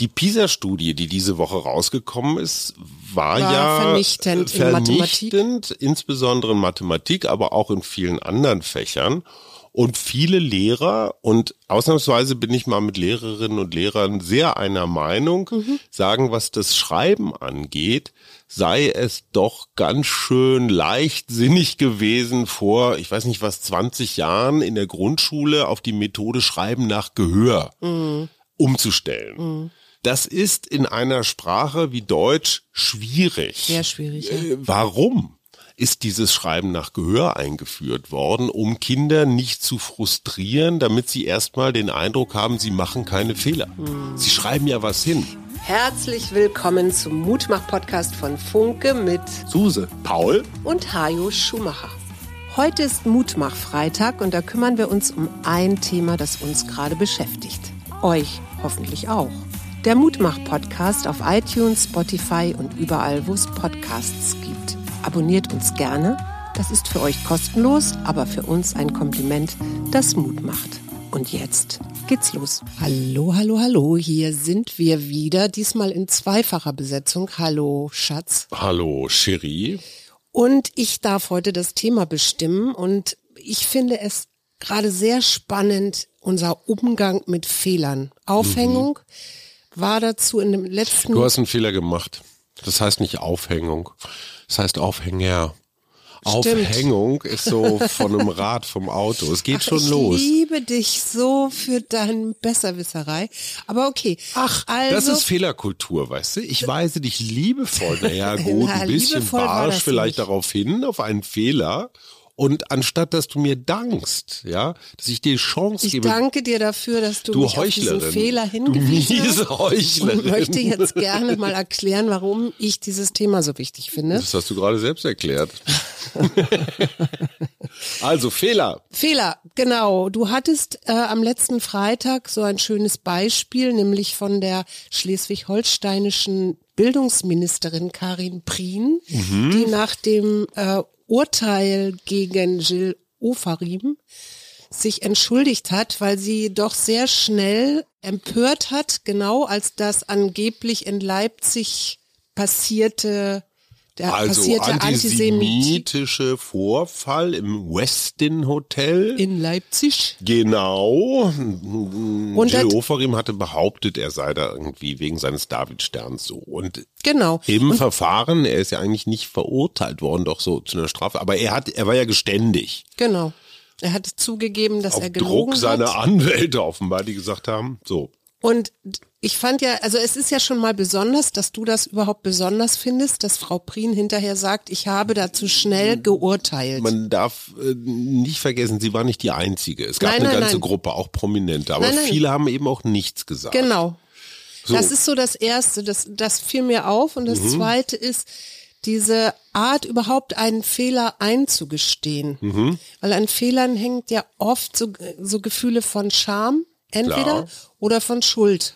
Die PISA-Studie, die diese Woche rausgekommen ist, war, War ja vernichtend in vernichtend, insbesondere in Mathematik, aber auch in vielen anderen Fächern. Und viele Lehrer, und ausnahmsweise bin ich mal mit Lehrerinnen und Lehrern sehr einer Meinung, sagen, was das Schreiben angeht, sei es doch ganz schön leichtsinnig gewesen vor, ich weiß nicht was, 20 Jahren in der Grundschule auf die Methode Schreiben nach Gehör umzustellen. Das ist in einer Sprache wie Deutsch schwierig. Sehr schwierig, ja. Äh, Warum? ist dieses Schreiben nach Gehör eingeführt worden, um Kinder nicht zu frustrieren, damit sie erstmal den Eindruck haben, sie machen keine Fehler. Sie schreiben ja was hin. Herzlich willkommen zum Mutmach-Podcast von Funke mit Suse, Paul, und Hajo Schumacher. Heute ist Mutmach-Freitag und da kümmern wir uns um ein Thema, das uns gerade beschäftigt. Euch hoffentlich auch. Der Mutmach-Podcast auf iTunes, Spotify und überall, wo es Podcasts gibt. Abonniert uns gerne. Das ist für euch kostenlos, aber für uns ein Kompliment, das Mut macht. Und jetzt geht's los. Hallo, hallo, hallo. Hier sind wir wieder, diesmal in zweifacher Besetzung. Hallo, Schatz. hallo Cherie. Und ich darf heute das Thema bestimmen und ich finde es gerade sehr spannend, unser Umgang mit Fehlern. Aufhängung war dazu in dem letzten Du hast einen Fehler gemacht. Das heißt nicht Aufhängung. Das heißt Aufhänger. Aufhängung ist so von einem Rad vom Auto. Es geht schon ich los. liebe dich so für deine Besserwisserei. Aber okay. Ach, also, das ist Fehlerkultur, weißt du? Ich weise dich liebevoll, naja gut, Na, ein bisschen barsch vielleicht nicht. darauf hin, auf einen Fehler. Und anstatt, dass du mir dankst, ja, dass ich dir die Chance ich gebe, danke dir dafür, dass du, du mich auf diesen Heuchlerin, Fehler hingewiesen hast. Heuchlerin. Und möchte jetzt gerne mal erklären, warum ich dieses Thema so wichtig finde. Das hast du gerade selbst erklärt. also Fehler. Fehler, genau. Du hattest äh, am letzten Freitag so ein schönes Beispiel, nämlich von der schleswig-holsteinischen Bildungsministerin Karin Prien, die nach dem äh, Urteil gegen Gilles Ofarim sich entschuldigt hat, weil sie doch sehr schnell empört hat, genau als das angeblich in Leipzig passierte, der Also passierte antisemitische Vorfall im Westin Hotel. in Leipzig. Genau. Und Jill Ofarim hatte behauptet, er sei da irgendwie wegen seines Davidsterns so. Und Genau. im Verfahren, er ist ja eigentlich nicht verurteilt worden, doch so zu einer Strafe, aber er hat, er war ja geständig. Genau. Er hat zugegeben, dass Auf er gelogen Druck seiner hat. Anwälte offenbar, die gesagt haben, so. Und ich fand ja, also es ist ja schon mal besonders, dass du das überhaupt besonders findest, dass Frau Prien hinterher sagt, ich habe da zu schnell geurteilt. Man darf äh, nicht vergessen, sie war nicht die Einzige. Es gab Nein, eine nein, ganze nein. Gruppe, auch Prominente, aber viele haben eben auch nichts gesagt. Genau. So. Das ist so das Erste, das, das fiel mir auf. Und Mhm. das Zweite ist, diese Art, überhaupt einen Fehler einzugestehen. Mhm. Weil an Fehlern hängt ja oft so, so Gefühle von Scham, entweder, Klar. oder von Schuld.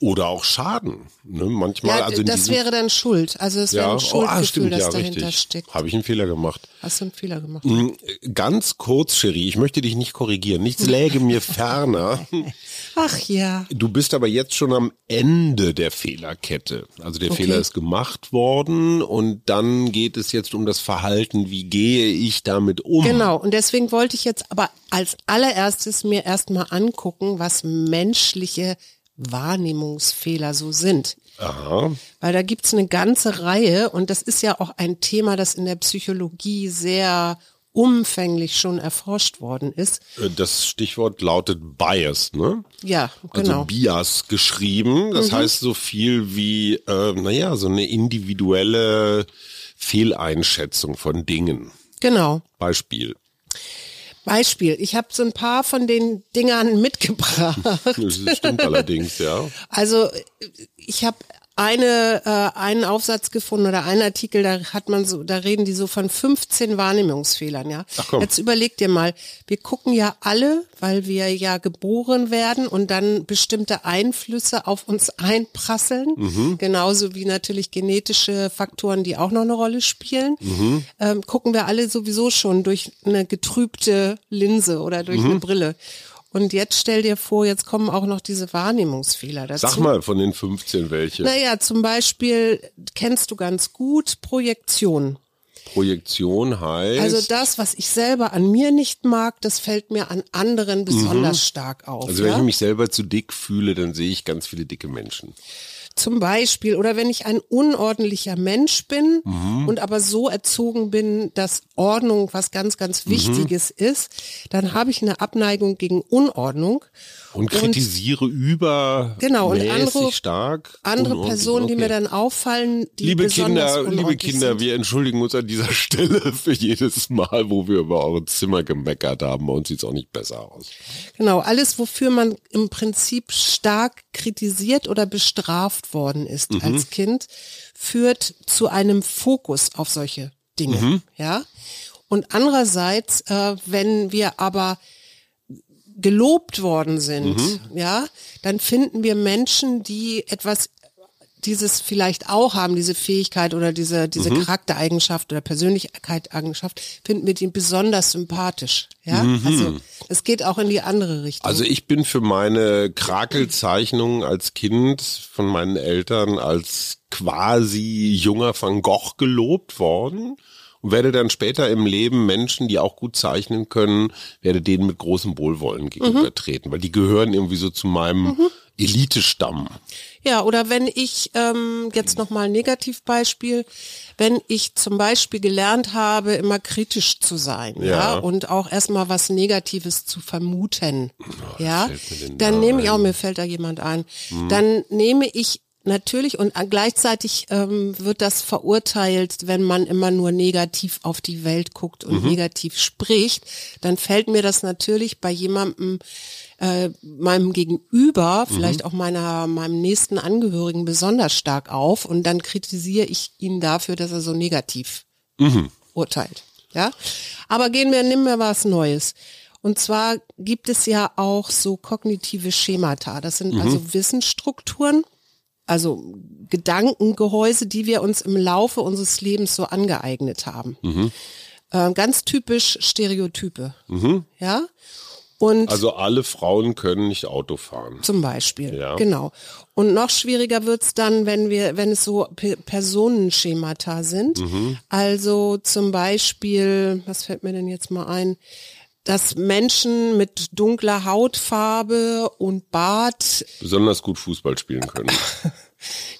Oder auch Schaden. Ne? Manchmal, Ja, also das wäre dann Schuld. Also es wäre ja, ein oh, Schuldgefühl, ah, stimmt, das ja, dahinter richtig. steckt. Habe ich einen Fehler gemacht. Hast du einen Fehler gemacht? Mm, Ganz kurz, Cherie, ich möchte dich nicht korrigieren. Nichts läge mir ferner. Ach ja. Du bist aber jetzt schon am Ende der Fehlerkette. Also der Okay. Fehler ist gemacht worden und dann geht es jetzt um das Verhalten. Wie gehe ich damit um? Genau. Und deswegen wollte ich jetzt aber als allererstes mir erstmal angucken, was menschliche Wahrnehmungsfehler so sind. Aha. Weil da gibt's eine ganze Reihe und das ist ja auch ein Thema, das in der Psychologie sehr umfänglich schon erforscht worden ist. Äh, Das Stichwort lautet Bias, ne? Ja, Also genau. Mhm. Bias geschrieben. Das heißt so viel wie, äh, naja, so eine individuelle Fehleinschätzung von Dingen. Genau. Beispiel. Beispiel. Ich habe so ein paar von den Dingern mitgebracht. Das stimmt allerdings, ja. Also ich habe eine äh, einen Aufsatz gefunden oder einen Artikel, da hat man so, da reden die so von 15 Wahrnehmungsfehlern, ja. Ach komm. Jetzt überleg dir mal, wir gucken ja alle, weil wir ja geboren werden und dann bestimmte Einflüsse auf uns einprasseln, Mhm. genauso wie natürlich genetische Faktoren, die auch noch eine Rolle spielen. Mhm. Ähm, gucken wir alle sowieso schon durch eine getrübte Linse oder durch Mhm. eine Brille. Und jetzt stell dir vor, jetzt kommen auch noch diese Wahrnehmungsfehler dazu. Sag mal von den 15 welche. Naja, zum Beispiel kennst du ganz gut Projektion. Projektion heißt. Also das, was ich selber an mir nicht mag, das fällt mir an anderen besonders mhm. stark auf. Also wenn ja? ich mich selber zu dick fühle, dann sehe ich ganz viele dicke Menschen. Zum Beispiel, oder wenn ich ein unordentlicher Mensch bin mhm. und aber so erzogen bin, dass Ordnung was ganz, ganz mhm. Wichtiges mhm. ist, dann habe ich eine Abneigung gegen Unordnung. Und kritisiere und, über genau und andere stark andere Personen, okay. die mir dann auffallen, die liebe Kinder, liebe Kinder, sind. wir entschuldigen uns an dieser Stelle für jedes Mal, wo wir über eure Zimmer gemeckert haben. Bei uns sieht es auch nicht besser aus. Genau, alles, wofür man im Prinzip stark kritisiert oder bestraft worden ist mhm. als Kind, führt zu einem Fokus auf solche Dinge. Mhm. Ja. Und andererseits, äh, wenn wir aber gelobt worden sind, mhm. ja, dann finden wir Menschen, die etwas dieses vielleicht auch haben, diese Fähigkeit oder diese, diese mhm. Charaktereigenschaft oder Persönlichkeitseigenschaft, finden wir die besonders sympathisch. Ja, mhm. also es geht auch in die andere Richtung. Also ich bin für meine Krakelzeichnungen als Kind von meinen Eltern als quasi junger Van Gogh gelobt worden und werde dann später im Leben Menschen, die auch gut zeichnen können, werde denen mit großem Wohlwollen gegenübertreten, mhm. weil die gehören irgendwie so zu meinem mhm. Elitestamm. Ja, oder wenn ich ähm, jetzt nochmal ein Negativbeispiel, wenn ich zum Beispiel gelernt habe, immer kritisch zu sein, ja, ja und auch erstmal was Negatives zu vermuten, oh, ja, dann nehme ich auch, mir fällt da jemand ein, hm. dann nehme ich Natürlich und gleichzeitig ähm, wird das verurteilt, wenn man immer nur negativ auf die Welt guckt und mhm. negativ spricht, dann fällt mir das natürlich bei jemandem, äh, meinem Gegenüber, mhm. vielleicht auch meiner meinem nächsten Angehörigen besonders stark auf und dann kritisiere ich ihn dafür, dass er so negativ mhm. urteilt. Ja, aber gehen wir, nehmen wir was Neues. Und zwar gibt es ja auch so kognitive Schemata. Das sind mhm. also Wissensstrukturen also Gedankengehäuse, die wir uns im Laufe unseres Lebens so angeeignet haben. Mhm. Äh, ganz typisch Stereotype. Mhm. Ja. Und also alle Frauen können nicht Auto fahren. Zum Beispiel, ja. genau. Und noch schwieriger wird's dann, wenn wir, wenn es so P Personenschemata sind. Mhm. Also zum Beispiel, was fällt mir denn jetzt mal ein? dass Menschen mit dunkler Hautfarbe und Bart besonders gut Fußball spielen können.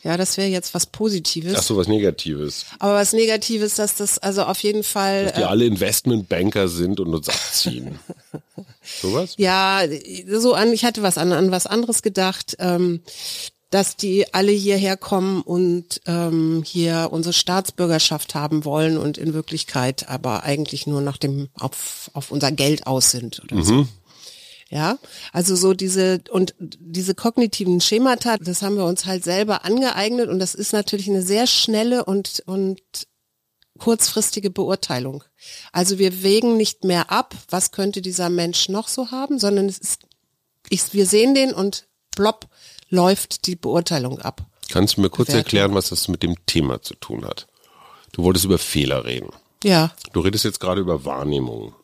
ja, das wäre jetzt was Positives. Ach so, was Negatives. Aber was Negatives, dass das also auf jeden Fall. Dass die äh, alle Investmentbanker sind und uns abziehen. Sowas? Ja, so an, ich hatte was an, an was anderes gedacht. Ähm, dass die alle hierher kommen und ähm, hier unsere Staatsbürgerschaft haben wollen und in Wirklichkeit aber eigentlich nur nach dem auf, auf unser Geld aus sind oder mhm. so. Ja, also so diese und diese kognitiven Schemata, das haben wir uns halt selber angeeignet und das ist natürlich eine sehr schnelle und und kurzfristige Beurteilung. Also wir wägen nicht mehr ab, was könnte dieser Mensch noch so haben, sondern es ist, ich, wir sehen den und plopp, läuft die Beurteilung ab. Kannst du mir kurz Bewertung. erklären, was das mit dem Thema zu tun hat? Du wolltest über Fehler reden. Ja. Du redest jetzt gerade über Wahrnehmung.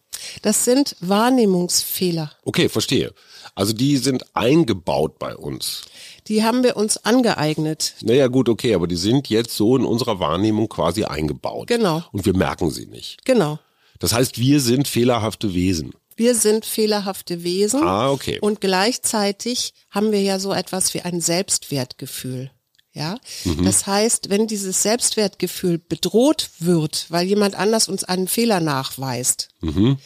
Das sind Wahrnehmungsfehler. Okay, verstehe. Also die sind eingebaut bei uns. Die haben wir uns angeeignet. Naja, gut, okay, aber die sind jetzt so in unserer Wahrnehmung quasi eingebaut. Genau. Und wir merken sie nicht. Genau. Das heißt, wir sind fehlerhafte Wesen. Wir sind fehlerhafte Wesen. Ah, okay. Und gleichzeitig haben wir ja so etwas wie ein Selbstwertgefühl. Ja, mhm. das heißt, wenn dieses Selbstwertgefühl bedroht wird, weil jemand anders uns einen Fehler nachweist, mhm.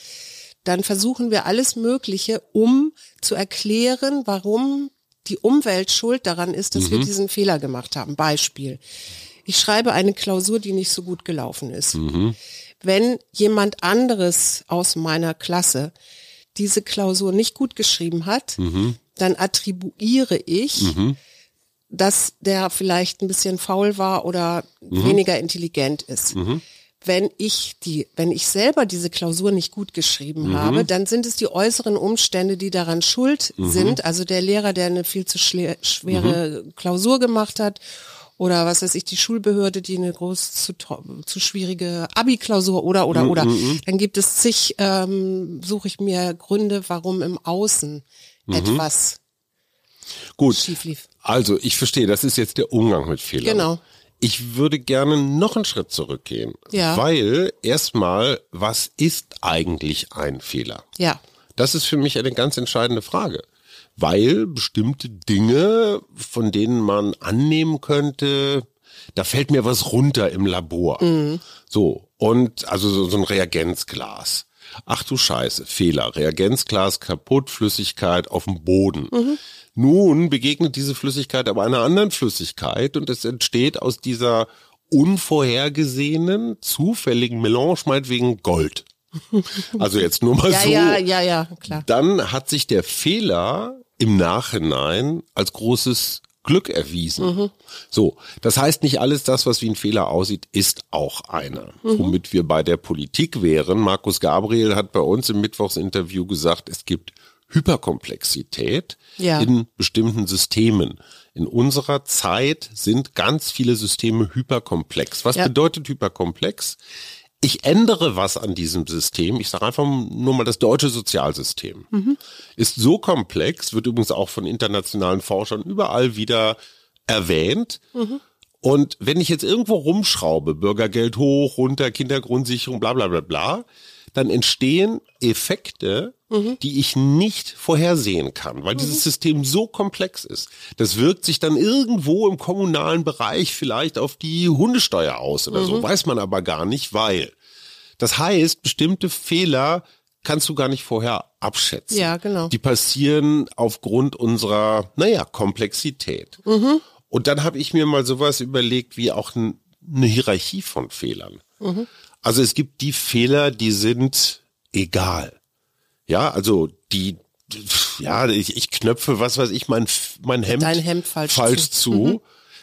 dann versuchen wir alles Mögliche, um zu erklären, warum die Umwelt schuld daran ist, dass mhm. wir diesen Fehler gemacht haben. Beispiel. Ich schreibe eine Klausur, die nicht so gut gelaufen ist. Mhm wenn jemand anderes aus meiner Klasse diese Klausur nicht gut geschrieben hat, mhm. dann attribuiere ich, mhm. Dass der vielleicht ein bisschen faul war oder mhm. weniger intelligent ist. Mhm. Wenn ich die, wenn ich selber diese Klausur nicht gut geschrieben mhm. habe, dann sind es die äußeren Umstände, die daran schuld mhm. sind. Also der Lehrer, der eine viel zu schwere Klausur gemacht hat oder was weiß ich, die Schulbehörde, die eine groß zu, zu schwierige Abi-Klausur oder oder Mhm, oder. Dann gibt es zig, ähm, suche ich mir Gründe, warum im Außen Mhm. etwas Gut. schief lief. Also, ich verstehe, das ist jetzt der Umgang mit Fehlern. Genau. Ich würde gerne noch einen Schritt zurückgehen. Ja. Weil erstmal, was ist eigentlich ein Fehler? Ja. Das ist für mich eine ganz entscheidende Frage. Weil bestimmte Dinge, von denen man annehmen könnte, da fällt mir was runter im Labor. So. Und also so, so ein Reagenzglas. Ach du Scheiße, Fehler. Reagenzglas kaputt, Flüssigkeit auf dem Boden. Nun begegnet diese Flüssigkeit aber einer anderen Flüssigkeit und es entsteht aus dieser unvorhergesehenen, zufälligen Melange meinetwegen Gold. Also jetzt nur mal Ja, so. ja, ja, ja, klar. Dann hat sich der Fehler im Nachhinein als großes Glück erwiesen. So, das heißt nicht alles das, was wie ein Fehler aussieht, ist auch einer. Womit wir bei der Politik wären. Markus Gabriel hat bei uns im Mittwochsinterview gesagt, es gibt Hyperkomplexität Ja. in bestimmten Systemen. In unserer Zeit sind ganz viele Systeme hyperkomplex. Was Ja. bedeutet hyperkomplex? Ich ändere was an diesem System. Ich sage einfach nur mal das deutsche Sozialsystem. Ist so komplex, wird übrigens auch von internationalen Forschern überall wieder erwähnt. Und wenn ich jetzt irgendwo rumschraube, Bürgergeld hoch, runter, Kindergrundsicherung, bla bla bla bla, dann entstehen Effekte, die ich nicht vorhersehen kann, weil dieses System so komplex ist. Das wirkt sich dann irgendwo im kommunalen Bereich vielleicht auf die Hundesteuer aus oder so, weiß man aber gar nicht, weil. Das heißt, bestimmte Fehler kannst du gar nicht vorher abschätzen. Ja, genau. Die passieren aufgrund unserer, naja, Komplexität. Und dann habe ich mir mal sowas überlegt wie auch eine Hierarchie von Fehlern. Also es gibt die Fehler, die sind egal. Ja, also die, ja, ich, ich knöpfe, was weiß ich, mein, mein Hemd, Dein Hemd falsch falsch zu. zu.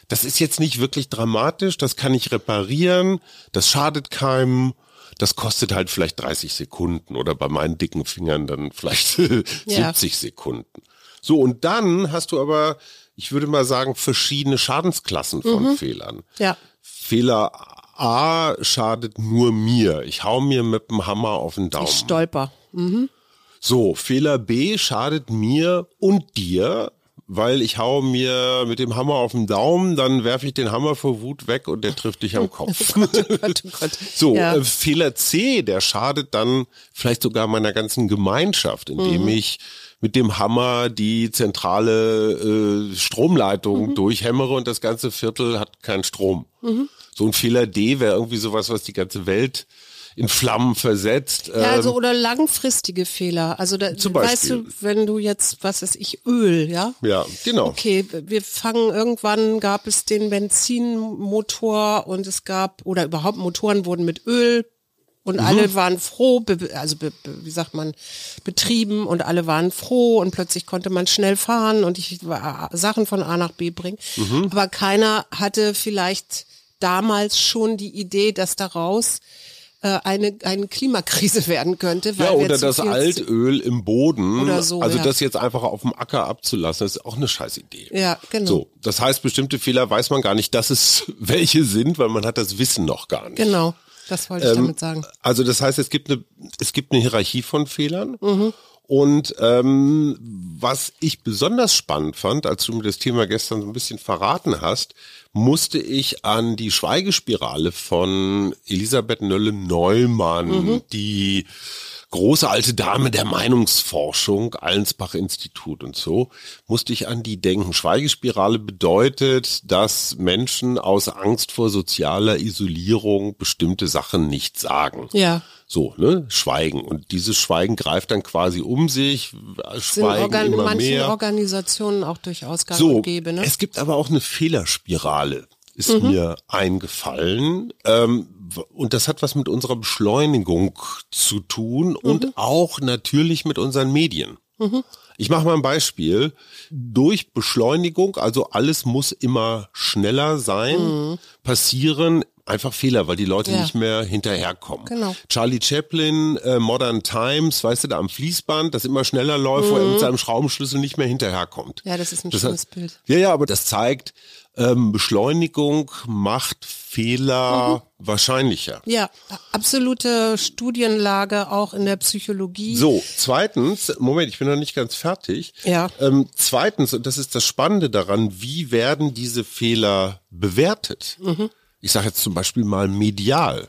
Das ist jetzt nicht wirklich dramatisch, das kann ich reparieren, das schadet keinem. Das kostet halt vielleicht 30 Sekunden oder bei meinen dicken Fingern dann vielleicht Ja. 70 Sekunden. So, und dann hast du aber, ich würde mal sagen, verschiedene Schadensklassen von Fehlern. Ja. Fehler A schadet nur mir. Ich hau mir mit dem Hammer auf den Daumen. Ich stolper. So, Fehler B schadet mir und dir, weil ich hau mir mit dem Hammer auf den Daumen, dann werfe ich den Hammer vor Wut weg und der trifft dich am Kopf. Oh Gott, oh Gott. So, Ja. äh, Fehler C, der schadet dann vielleicht sogar meiner ganzen Gemeinschaft, indem Mhm. ich mit dem Hammer die zentrale äh, Stromleitung Mhm. durchhämmere und das ganze Viertel hat keinen Strom. So ein Fehler D wäre irgendwie sowas, was die ganze Welt in Flammen versetzt. Ja, also Ähm, oder langfristige Fehler. Also da, Zum weißt Beispiel. du, wenn du jetzt, was weiß ich, Öl, ja? ja, genau. Okay, wir fangen irgendwann gab es den Benzinmotor und es gab oder überhaupt Motoren wurden mit Öl und Mhm. alle waren froh, also wie sagt man, betrieben und alle waren froh und plötzlich konnte man schnell fahren und ich war Sachen von A nach B bringen. Mhm. Aber keiner hatte vielleicht damals schon die Idee, dass daraus äh, eine, eine Klimakrise werden könnte. Weil Ja, oder das Altöl im Boden. Oder so, also ja. das jetzt einfach auf dem Acker abzulassen, ist auch eine scheiß Idee. Ja, genau. So, das heißt, bestimmte Fehler weiß man gar nicht, dass es welche sind, weil man hat das Wissen noch gar nicht. Genau, das wollte ich Ähm, damit sagen. Also das heißt, es gibt eine, es gibt eine Hierarchie von Fehlern. Und ähm, was ich besonders spannend fand, als du mir das Thema gestern so ein bisschen verraten hast, musste ich an die Schweigespirale von Elisabeth Nölle-Neumann, die große alte Dame der Meinungsforschung, Allensbach-Institut und so, musste ich an die denken. Schweigespirale bedeutet, dass Menschen aus Angst vor sozialer Isolierung bestimmte Sachen nicht sagen. Ja. So, ne, Schweigen. Und dieses Schweigen greift dann quasi um sich, Sind Schweigen in immer manchen mehr. Organisationen auch durchaus gang So, gäbe, ne? es gibt aber auch eine Fehlerspirale, ist Mhm. mir eingefallen. Ähm, und das hat was mit unserer Beschleunigung zu tun Mhm. und auch natürlich mit unseren Medien. Ich mache mal ein Beispiel. Durch Beschleunigung, also alles muss immer schneller sein, Mhm. passieren einfach Fehler, weil die Leute Ja. nicht mehr hinterherkommen. Genau. Charlie Chaplin, äh, Modern Times, weißt du, da am Fließband, das immer schneller läuft, wo er mit seinem Schraubenschlüssel nicht mehr hinterherkommt. Mhm. Ja, das ist ein Das schönes hat- Bild. Ja, ja, aber das zeigt, ähm, Beschleunigung macht Fehler Mhm. wahrscheinlicher. Ja, absolute Studienlage auch in der Psychologie. So, zweitens, Moment, ich bin noch nicht ganz fertig. Ja. Ähm, zweitens, und das ist das Spannende daran, wie werden diese Fehler bewertet? Mhm. Ich sage jetzt zum Beispiel mal medial.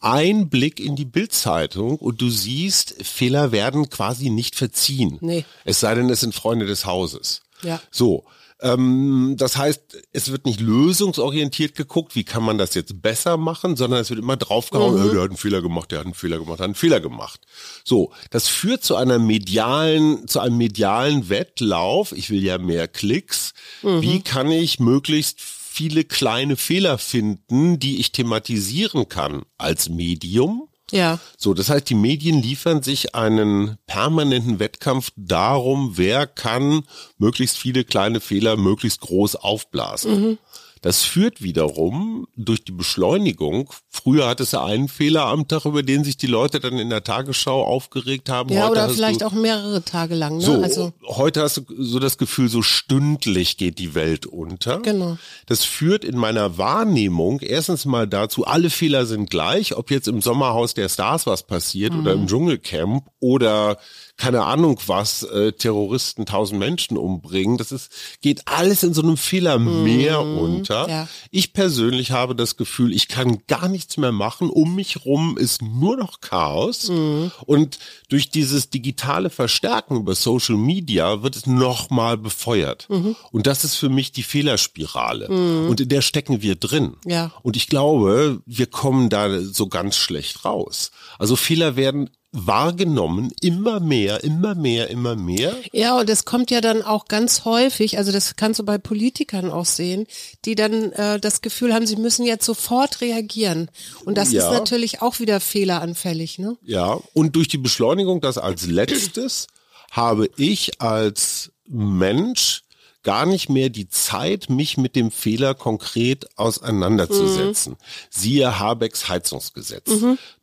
Ein Blick in die Bildzeitung und du siehst, Fehler werden quasi nicht verziehen. Nee. Es sei denn, es sind Freunde des Hauses. Ja. So. Ähm, das heißt, es wird nicht lösungsorientiert geguckt, wie kann man das jetzt besser machen, sondern es wird immer draufgehauen, Mhm. äh, der hat einen Fehler gemacht, der hat einen Fehler gemacht, der hat einen Fehler gemacht. So, das führt zu einer medialen, zu einem medialen Wettlauf. Ich will ja mehr Klicks. Mhm. Wie kann ich möglichst viele kleine Fehler finden, die ich thematisieren kann als Medium? Ja. So, das heißt, die Medien liefern sich einen permanenten Wettkampf darum, wer kann möglichst viele kleine Fehler möglichst groß aufblasen. Das führt wiederum durch die Beschleunigung. Früher hattest du einen Fehler am Tag, über den sich die Leute dann in der Tagesschau aufgeregt haben. Ja, Heute oder vielleicht auch mehrere Tage lang. Ne? so, also, heute hast du so das Gefühl, so stündlich geht die Welt unter. Genau. Das führt in meiner Wahrnehmung erstens mal dazu, alle Fehler sind gleich, ob jetzt im Sommerhaus der Stars was passiert oder Mhm. im Dschungelcamp oder keine Ahnung was, äh, Terroristen tausend Menschen umbringen. Das ist, geht alles in so einem Fehlermeer unter. Mhm. ja. Ich persönlich habe das Gefühl, ich kann gar nichts mehr machen. Um mich rum ist nur noch Chaos. Mhm. Und durch dieses digitale Verstärken über Social Media wird es nochmal befeuert. Mhm. Und das ist für mich die Fehlerspirale. Und in der stecken wir drin. Ja. Und ich glaube, wir kommen da so ganz schlecht raus. Also Fehler werden wahrgenommen, immer mehr, immer mehr, immer mehr. Ja, und es kommt ja dann auch ganz häufig, also das kannst du bei Politikern auch sehen, die dann äh, das Gefühl haben, sie müssen jetzt sofort reagieren. Und das Ja. ist natürlich auch wieder fehleranfällig, ne? Ja, und durch die Beschleunigung, das als letztes, habe ich als Mensch gar nicht mehr die Zeit, mich mit dem Fehler konkret auseinanderzusetzen. Siehe Habecks Heizungsgesetz.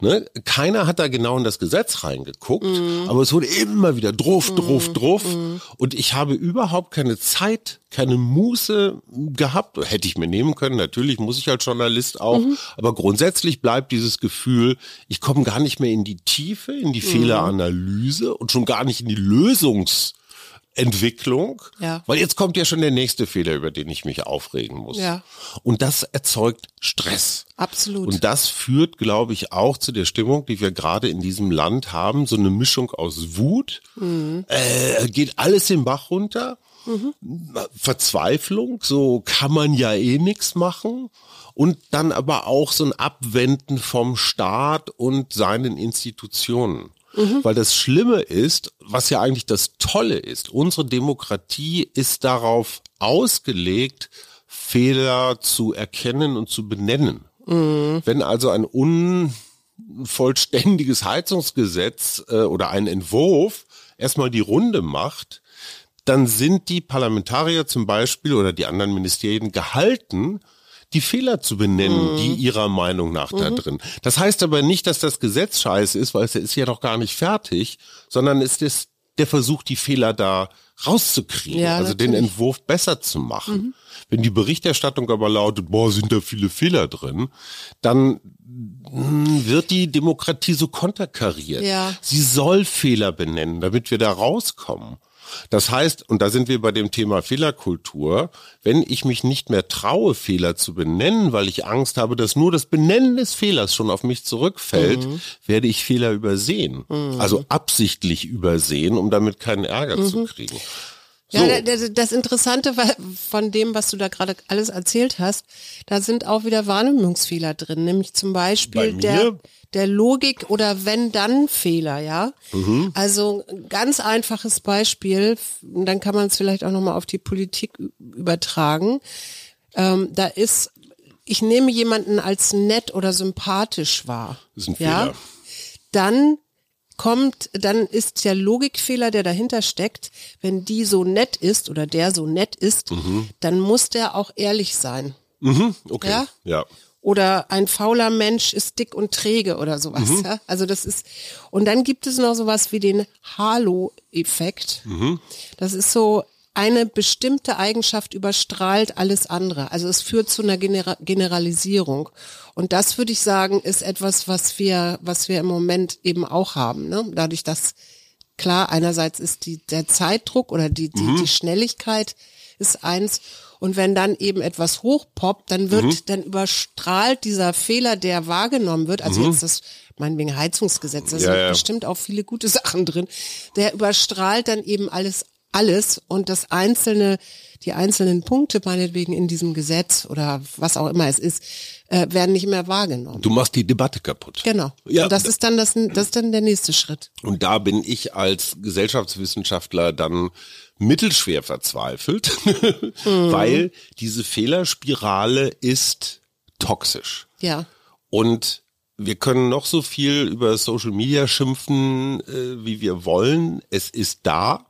Ne? Keiner hat da genau in das Gesetz reingeguckt, aber es wurde immer wieder druff, druff, druff. Und ich habe überhaupt keine Zeit, keine Muße gehabt. Hätte ich mir nehmen können, natürlich muss ich als Journalist auch. Aber grundsätzlich bleibt dieses Gefühl, ich komme gar nicht mehr in die Tiefe, in die Fehleranalyse und schon gar nicht in die Lösungs Entwicklung, Ja. weil jetzt kommt ja schon der nächste Fehler, über den ich mich aufregen muss. Ja. Und das erzeugt Stress. Absolut. Und das führt, glaube ich, auch zu der Stimmung, die wir gerade in diesem Land haben, so eine Mischung aus Wut, äh, geht alles den Bach runter, Verzweiflung, so kann man ja eh nix machen. Und dann aber auch so ein Abwenden vom Staat und seinen Institutionen. Weil das Schlimme ist, was ja eigentlich das Tolle ist, unsere Demokratie ist darauf ausgelegt, Fehler zu erkennen und zu benennen. Wenn also ein unvollständiges Heizungsgesetz äh, oder ein Entwurf erstmal die Runde macht, dann sind die Parlamentarier zum Beispiel oder die anderen Ministerien gehalten, die Fehler zu benennen, die ihrer Meinung nach da drin. Das heißt aber nicht, dass das Gesetz scheiße ist, weil es ist ja noch gar nicht fertig, sondern es ist der Versuch, die Fehler da rauszukriegen, Ja, also den. Entwurf besser zu machen. Wenn die Berichterstattung aber lautet, boah, sind da viele Fehler drin, dann mh, wird die Demokratie so konterkariert. Ja. Sie soll Fehler benennen, damit wir da rauskommen. Das heißt, und da sind wir bei dem Thema Fehlerkultur, wenn ich mich nicht mehr traue, Fehler zu benennen, weil ich Angst habe, dass nur das Benennen des Fehlers schon auf mich zurückfällt, werde ich Fehler übersehen. Also absichtlich übersehen, um damit keinen Ärger zu kriegen. So. Ja, da- da- das Interessante von dem, was du da gerade alles erzählt hast, da sind auch wieder Wahrnehmungsfehler drin, nämlich zum Beispiel Bei der, der Logik oder Wenn-Dann-Fehler, ja. Mhm. Also ein ganz einfaches Beispiel, dann kann man es vielleicht auch nochmal auf die Politik übertragen. Ähm, da ist, ich nehme jemanden als nett oder sympathisch wahr. Das ist ein ja? Fehler. Dann kommt, dann ist der Logikfehler, der dahinter steckt, wenn die so nett ist oder der so nett ist, dann muss der auch ehrlich sein. Mhm, okay. Ja? ja. oder ein fauler Mensch ist dick und träge oder sowas. Mhm. Ja? Also das ist und dann gibt es noch sowas wie den Halo-Effekt. Mhm. Das ist so eine bestimmte Eigenschaft überstrahlt alles andere. Also es führt zu einer Genera Generalisierung. Und das würde ich sagen, ist etwas, was wir, was wir im Moment eben auch haben. Ne? Dadurch, dass klar, einerseits ist die, der Zeitdruck oder die, die, Mhm. die Schnelligkeit ist eins. Und wenn dann eben etwas hochpoppt, dann wird, Mhm. dann überstrahlt dieser Fehler, der wahrgenommen wird, also jetzt das, meinetwegen Heizungsgesetz, da Mhm. Ja, sind ja. bestimmt auch viele gute Sachen drin, der überstrahlt dann eben alles, alles und das einzelne, die einzelnen Punkte meinetwegen in diesem Gesetz oder was auch immer es ist, äh, werden nicht mehr wahrgenommen. Du machst die Debatte kaputt. Genau. Ja, und das ist dann das, das ist dann der nächste Schritt. Und da bin ich als Gesellschaftswissenschaftler dann mittelschwer verzweifelt, weil diese Fehlerspirale ist toxisch. Ja. Und wir können noch so viel über Social Media schimpfen, äh, wie wir wollen. Es ist da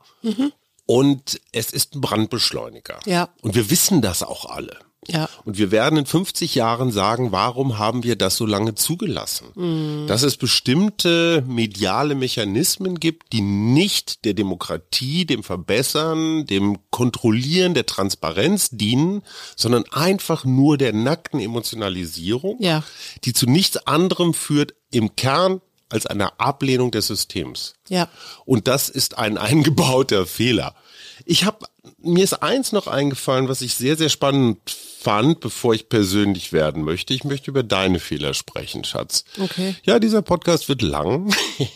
und es ist ein Brandbeschleuniger. Ja. Und wir wissen das auch alle. Ja. Und wir werden in 50 Jahren sagen, warum haben wir das so lange zugelassen? Dass es bestimmte mediale Mechanismen gibt, die nicht der Demokratie, dem Verbessern, dem Kontrollieren der Transparenz dienen, sondern einfach nur der nackten Emotionalisierung, Ja. die zu nichts anderem führt im Kern als einer Ablehnung des Systems. Ja. Und das ist ein eingebauter Fehler. Ich habe mir ist eins noch eingefallen, was ich sehr sehr spannend fand, bevor ich persönlich werden möchte. Ich möchte über deine Fehler sprechen, Schatz. Okay. Ja, dieser Podcast wird lang.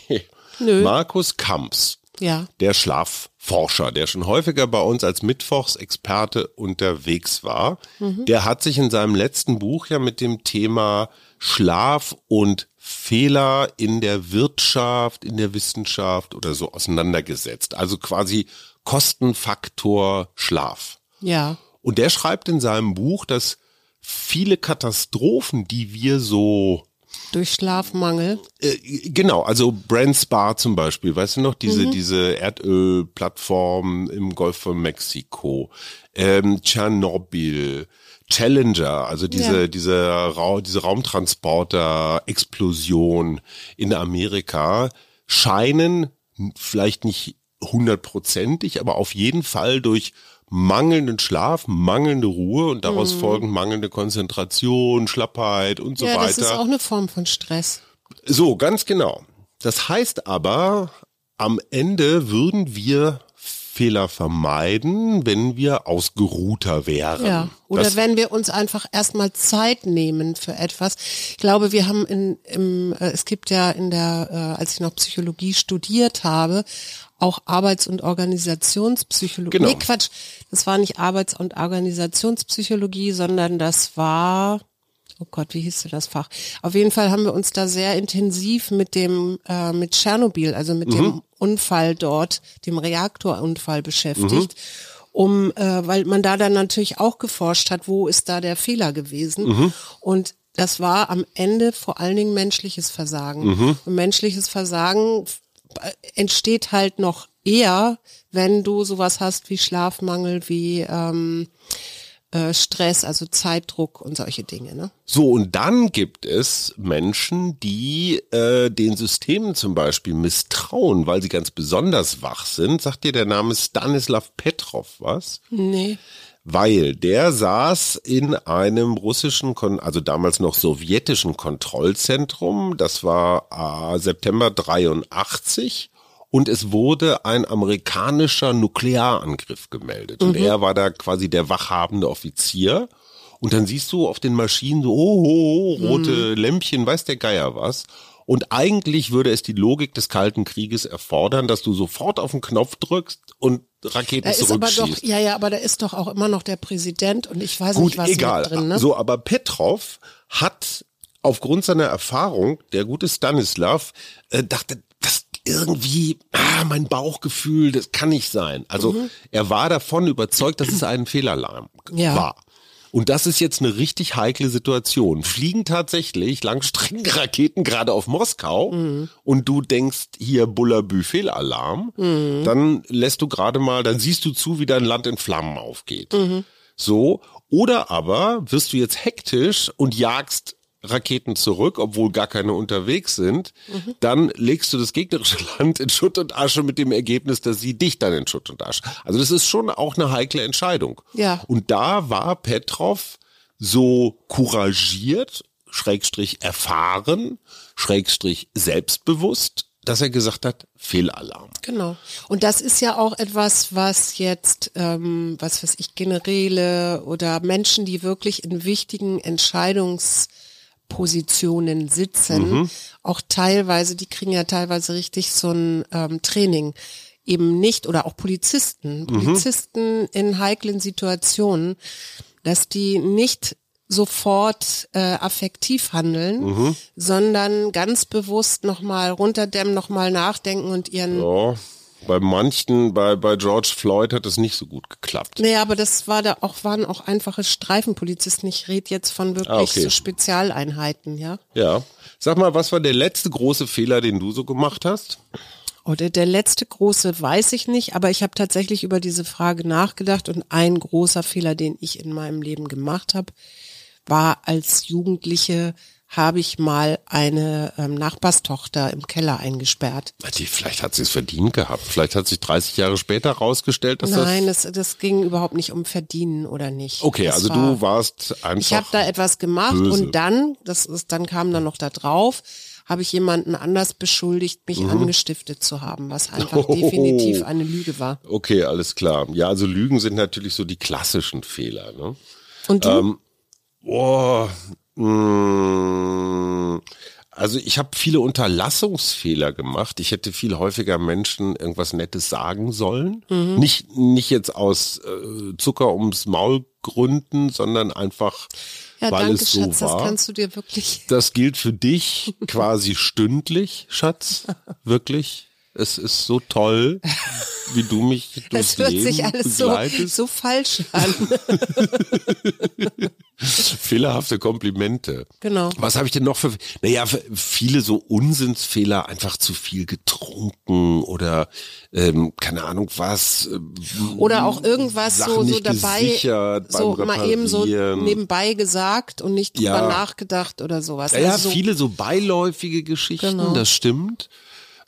Nö. Markus Kamps, Ja. der Schlafforscher, der schon häufiger bei uns als Mittwochsexperte unterwegs war, der hat sich in seinem letzten Buch ja mit dem Thema Schlaf und Fehler in der Wirtschaft, in der Wissenschaft oder so auseinandergesetzt. Also quasi Kostenfaktor Schlaf. Ja. Und der schreibt in seinem Buch, dass viele Katastrophen, die wir so Durch Schlafmangel. äh, genau, also Brand Spa zum Beispiel, weißt du noch, diese, diese Erdölplattform im Golf von Mexiko, ähm, Tschernobyl, Challenger, also diese, Ja. diese, Ra diese Raumtransporter-Explosion in Amerika, scheinen vielleicht nicht hundertprozentig, aber auf jeden Fall durch mangelnden Schlaf, mangelnde Ruhe und daraus folgend mangelnde Konzentration, Schlappheit und so ja, weiter. das ist auch eine Form von Stress. So, ganz genau. Das heißt aber, am Ende würden wir Fehler vermeiden, wenn wir ausgeruhter wären. Ja. Oder das, wenn wir uns einfach erstmal Zeit nehmen für etwas. Ich glaube, wir haben in, im, äh, es gibt ja in der, äh, als ich noch Psychologie studiert habe, auch Arbeits- und Organisationspsychologie. Genau. Nee, Quatsch. Das war nicht Arbeits- und Organisationspsychologie, sondern das war, oh Gott, wie hieß das Fach? Auf jeden Fall haben wir uns da sehr intensiv mit dem, äh, mit Tschernobyl, also mit dem Unfall dort, dem Reaktorunfall beschäftigt. Um, äh, weil man da dann natürlich auch geforscht hat, wo ist da der Fehler gewesen. Und das war am Ende vor allen Dingen menschliches Versagen. Und menschliches Versagen äh, entsteht halt noch eher, wenn du sowas hast wie Schlafmangel, wie ähm, äh, Stress, also Zeitdruck und solche Dinge. Ne? so, und dann gibt es Menschen, die äh, den Systemen zum Beispiel misstrauen, weil sie ganz besonders wach sind. Sagt dir der Name Stanislav Petrov was? Nee. weil der saß in einem russischen, also damals noch sowjetischen Kontrollzentrum. Das war äh, September 83 und es wurde ein amerikanischer Nuklearangriff gemeldet und er war da quasi der wachhabende Offizier. Und dann siehst du auf den Maschinen so oh, oh, oh, rote Lämpchen, weiß der Geier was. Und eigentlich würde es die Logik des Kalten Krieges erfordern, dass du sofort auf den Knopf drückst und Raketen Da ist aber doch, ja, ja, aber da ist doch auch immer noch der Präsident und ich weiß Gut, nicht, was egal. drin, ne? So, aber Petrov hat aufgrund seiner Erfahrung, der gute Stanislav, äh, dachte, irgendwie, ah, mein Bauchgefühl, das kann nicht sein. Also Mhm. er war davon überzeugt, dass es ein Fehlalarm Ja. war. Und das ist jetzt eine richtig heikle Situation. Fliegen tatsächlich Langstreckenraketen gerade auf Moskau Mhm. und du denkst hier Bullabü Fehlalarm, Mhm. dann lässt du gerade mal, dann siehst du zu, wie dein Land in Flammen aufgeht. Mhm. So, Oder aber wirst du jetzt hektisch und jagst Raketen zurück, obwohl gar keine unterwegs sind, mhm. dann legst du das gegnerische Land in Schutt und Asche mit dem Ergebnis, dass sie dich dann in Schutt und Asche. Also das ist schon auch eine heikle Entscheidung. Ja. Und da war Petrov so couragiert, Schrägstrich erfahren, Schrägstrich selbstbewusst, dass er gesagt hat, Fehlalarm. Genau. Und das ist ja auch etwas, was jetzt, ähm, was weiß ich, Generäle oder Menschen, die wirklich in wichtigen Entscheidungspositionen sitzen, mhm. auch teilweise, die kriegen ja teilweise richtig so ein ähm, Training eben nicht oder auch Polizisten, mhm. Polizisten mhm. in heiklen Situationen, dass die nicht sofort äh, affektiv handeln, mhm. sondern ganz bewusst nochmal runterdämmen, nochmal nachdenken und ihren ja. Bei manchen, bei, bei George Floyd hat es nicht so gut geklappt. Nee, aber das war da auch, waren auch einfache Streifenpolizisten. Ich rede jetzt von wirklich ah, okay. so Spezialeinheiten, ja. Ja. Sag mal, was war der letzte große Fehler, den du so gemacht hast? Oder der letzte große weiß ich nicht, aber ich habe tatsächlich über diese Frage nachgedacht und ein großer Fehler, den ich in meinem Leben gemacht habe, war als Jugendliche habe ich mal eine ähm, Nachbarstochter im Keller eingesperrt. Die, vielleicht hat sie es verdient gehabt. Vielleicht hat sich 30 Jahre später herausgestellt, dass Nein, das... Nein, das, das ging überhaupt nicht um Verdienen oder nicht. Okay, das also war, du warst einfach Ich habe da etwas gemacht böse. und dann, das ist, dann kam dann noch da drauf, habe ich jemanden anders beschuldigt, mich mhm. angestiftet zu haben, was einfach oh. definitiv eine Lüge war. Okay, alles klar. Ja, also Lügen sind natürlich so die klassischen Fehler. Ne? Und du? Ähm, Oh, also ich habe viele Unterlassungsfehler gemacht. Ich hätte viel häufiger Menschen irgendwas Nettes sagen sollen. Mhm. Nicht, nicht jetzt aus äh, Zucker ums Maul Gründen, sondern einfach ja, weil danke, es so Schatz, war. Das kannst du dir wirklich. Das gilt für dich quasi stündlich, Schatz. Wirklich. Es ist so toll, wie du mich durchs Es hört sich alles so, so falsch an. Fehlerhafte Komplimente. Genau. Was habe ich denn noch für, naja, viele so Unsinnsfehler, einfach zu viel getrunken oder ähm, keine Ahnung was. Ähm, oder auch irgendwas so, so dabei, so mal eben so nebenbei gesagt und nicht drüber ja. nachgedacht oder sowas. Ja, also so viele so beiläufige Geschichten, genau. das stimmt.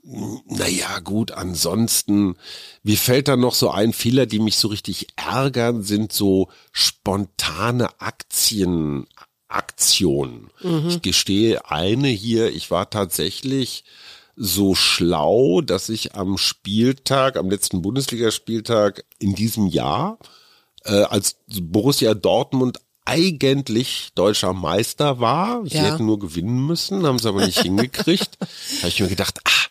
Naja, gut, ansonsten, wie fällt da noch so ein Fehler, die mich so richtig ärgern, sind so spontane Aktienaktionen. Mhm. Ich gestehe eine hier, ich war tatsächlich so schlau, dass ich am Spieltag, am letzten Bundesligaspieltag in diesem Jahr, äh, als Borussia Dortmund eigentlich deutscher Meister war. Sie ja. hätten nur gewinnen müssen, haben es aber nicht hingekriegt. Habe ich mir gedacht, ah,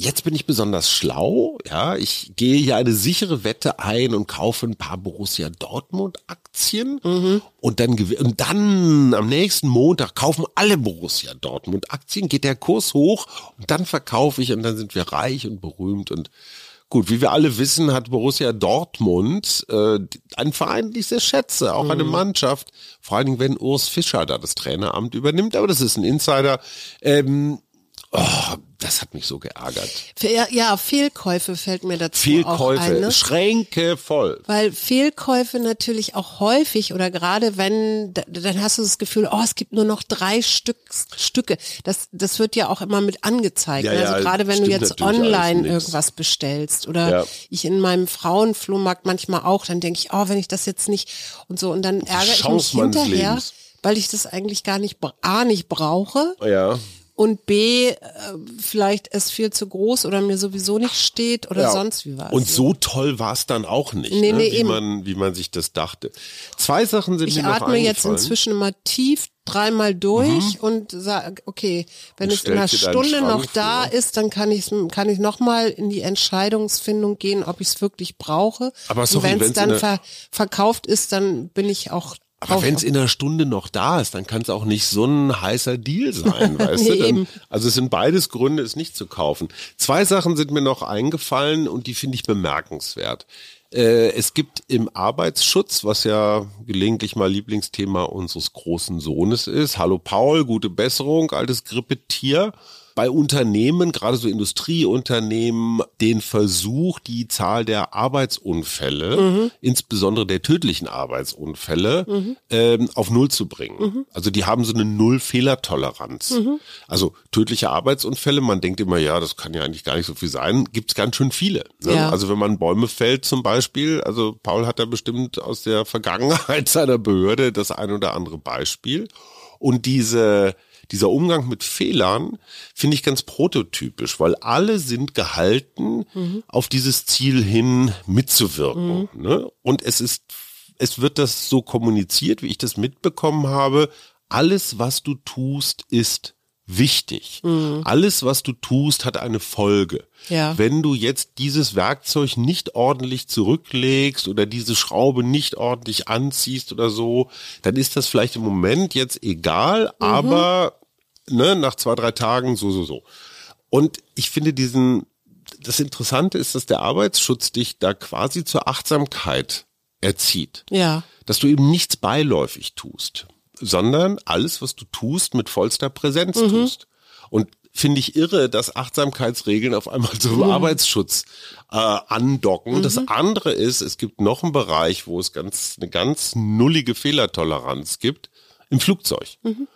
jetzt bin ich besonders schlau, ja, ich gehe hier eine sichere Wette ein und kaufe ein paar Borussia Dortmund Aktien mhm. und dann und dann am nächsten Montag kaufen alle Borussia Dortmund Aktien, geht der Kurs hoch und dann verkaufe ich und dann sind wir reich und berühmt und Gut, wie wir alle wissen, hat Borussia Dortmund äh, einen Verein, den ich sehr schätze, auch mhm. eine Mannschaft, vor allen Dingen, wenn Urs Fischer da das Traineramt übernimmt, aber das ist ein Insider. Ähm, Oh, das hat mich so geärgert. Ja, Fehlkäufe fällt mir dazu Fehlkäufe, auch ein, ne? Schränke voll. Weil Fehlkäufe natürlich auch häufig oder gerade wenn, dann hast du das Gefühl, oh, es gibt nur noch drei Stück, Stücke. Das, das wird ja auch immer mit angezeigt. Ja, ne? also ja, gerade wenn du jetzt online irgendwas bestellst oder ja. ich in meinem Frauenflohmarkt manchmal auch, dann denke ich, oh, wenn ich das jetzt nicht und so und dann ärgere ich mich hinterher, weil ich das eigentlich gar nicht, A, nicht brauche. Ja und B, äh, vielleicht es viel zu groß oder mir sowieso nicht steht oder ja. sonst wie was. Und so toll war es dann auch nicht, nee, ne? nee, wie, eben. man, wie man sich das dachte. Zwei Sachen sind ich mir noch Ich atme jetzt inzwischen immer tief dreimal durch mhm. und sage, okay, wenn und es in einer Stunde noch da vor. ist, dann kann ich kann ich noch mal in die Entscheidungsfindung gehen, ob ich es wirklich brauche. Aber wenn es dann ver verkauft ist, dann bin ich auch aber wenn es in einer Stunde noch da ist, dann kann es auch nicht so ein heißer Deal sein, weißt nee, du? Dann, also es sind beides Gründe, es nicht zu kaufen. Zwei Sachen sind mir noch eingefallen und die finde ich bemerkenswert. Äh, es gibt im Arbeitsschutz, was ja gelegentlich mal Lieblingsthema unseres großen Sohnes ist. Hallo Paul, gute Besserung, altes Grippetier bei Unternehmen, gerade so Industrieunternehmen, den Versuch, die Zahl der Arbeitsunfälle, mhm. insbesondere der tödlichen Arbeitsunfälle, mhm. ähm, auf Null zu bringen. Mhm. Also die haben so eine Null-Fehlertoleranz. Mhm. Also tödliche Arbeitsunfälle, man denkt immer, ja, das kann ja eigentlich gar nicht so viel sein, gibt's ganz schön viele. Ne? Ja. Also wenn man Bäume fällt zum Beispiel, also Paul hat da bestimmt aus der Vergangenheit seiner Behörde das ein oder andere Beispiel. Und diese dieser Umgang mit Fehlern finde ich ganz prototypisch, weil alle sind gehalten, mhm. auf dieses Ziel hin mitzuwirken. Mhm. Ne? Und es ist, es wird das so kommuniziert, wie ich das mitbekommen habe. Alles, was du tust, ist wichtig. Mhm. Alles, was du tust, hat eine Folge. Ja. Wenn du jetzt dieses Werkzeug nicht ordentlich zurücklegst oder diese Schraube nicht ordentlich anziehst oder so, dann ist das vielleicht im Moment jetzt egal, mhm. aber ne, nach zwei, drei Tagen so, so, so. Und ich finde diesen, das Interessante ist, dass der Arbeitsschutz dich da quasi zur Achtsamkeit erzieht. Ja. Dass du eben nichts beiläufig tust, sondern alles, was du tust, mit vollster Präsenz mhm. tust. Und finde ich irre, dass Achtsamkeitsregeln auf einmal zum mhm. Arbeitsschutz äh, andocken. Mhm. Das andere ist, es gibt noch einen Bereich, wo es ganz eine ganz nullige Fehlertoleranz gibt, im Flugzeug. Mhm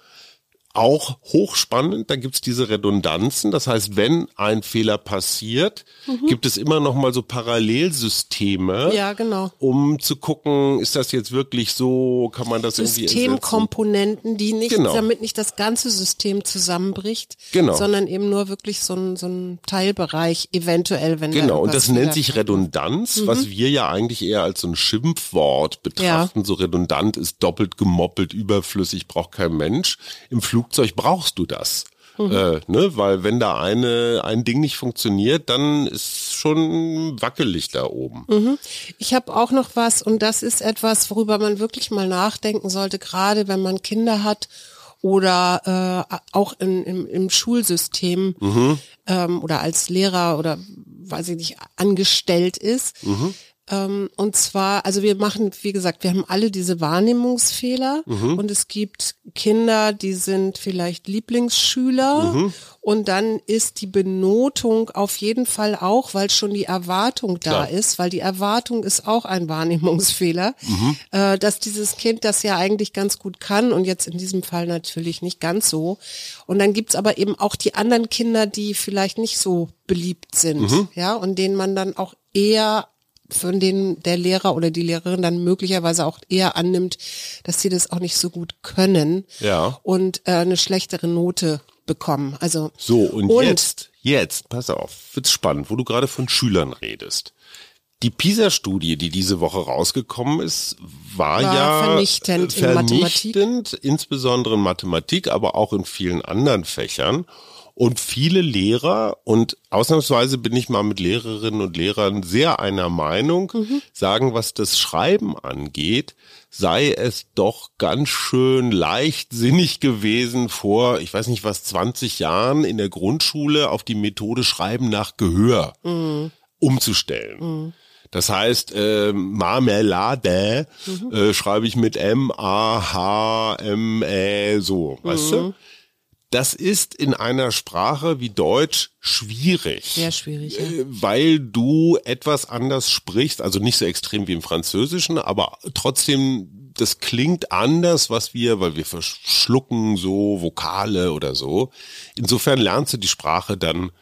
auch hochspannend. Da gibt's diese Redundanzen. Das heißt, wenn ein Fehler passiert, mhm. gibt es immer noch mal so Parallelsysteme, ja, genau. um zu gucken, ist das jetzt wirklich so, kann man das irgendwie Systemkomponenten, die nicht, genau. damit nicht das ganze System zusammenbricht, genau. sondern eben nur wirklich so ein, so ein Teilbereich eventuell, wenn Genau, und das nennt sich Redundanz, mhm. was wir ja eigentlich eher als so ein Schimpfwort betrachten. Ja. So redundant ist doppelt gemoppelt, überflüssig, braucht kein Mensch. Im Flug Flugzeug brauchst du das. Mhm. Äh, ne? Weil wenn da eine ein Ding nicht funktioniert, dann ist schon wackelig da oben. Mhm. Ich habe auch noch was und das ist etwas, worüber man wirklich mal nachdenken sollte, gerade wenn man Kinder hat oder äh, auch in, im, im Schulsystem mhm. ähm, oder als Lehrer oder weiß ich nicht angestellt ist. Mhm. Ähm, und zwar, also wir machen, wie gesagt, wir haben alle diese Wahrnehmungsfehler mhm. und es gibt Kinder, die sind vielleicht Lieblingsschüler mhm. und dann ist die Benotung auf jeden Fall auch, weil schon die Erwartung da Klar. ist, weil die Erwartung ist auch ein Wahrnehmungsfehler, mhm. äh, dass dieses Kind das ja eigentlich ganz gut kann und jetzt in diesem Fall natürlich nicht ganz so. Und dann gibt's aber eben auch die anderen Kinder, die vielleicht nicht so beliebt sind, mhm. ja, und denen man dann auch eher von denen der Lehrer oder die Lehrerin dann möglicherweise auch eher annimmt, dass sie das auch nicht so gut können ja. und äh, eine schlechtere Note bekommen. Also so und, und jetzt, jetzt, pass auf, wird's spannend, wo du gerade von Schülern redest. Die PISA-Studie, die diese Woche rausgekommen ist, war, war ja vernichtend, vernichtend in Mathematik. insbesondere in Mathematik, aber auch in vielen anderen Fächern. Und viele Lehrer, und ausnahmsweise bin ich mal mit Lehrerinnen und Lehrern sehr einer Meinung, mhm. sagen, was das Schreiben angeht, sei es doch ganz schön leichtsinnig gewesen vor, ich weiß nicht was, 20 Jahren in der Grundschule auf die Methode Schreiben nach Gehör mhm. umzustellen. Mhm. Das heißt, äh, Marmelade mhm. äh, schreibe ich mit M-A-H-M-E so, weißt du? Das ist in einer Sprache wie Deutsch schwierig. Sehr schwierig. Ja. Äh, weil du etwas anders sprichst, also nicht so extrem wie im Französischen, aber trotzdem, das klingt anders, was wir, weil wir verschlucken so Vokale oder so. Insofern lernst du die Sprache dann,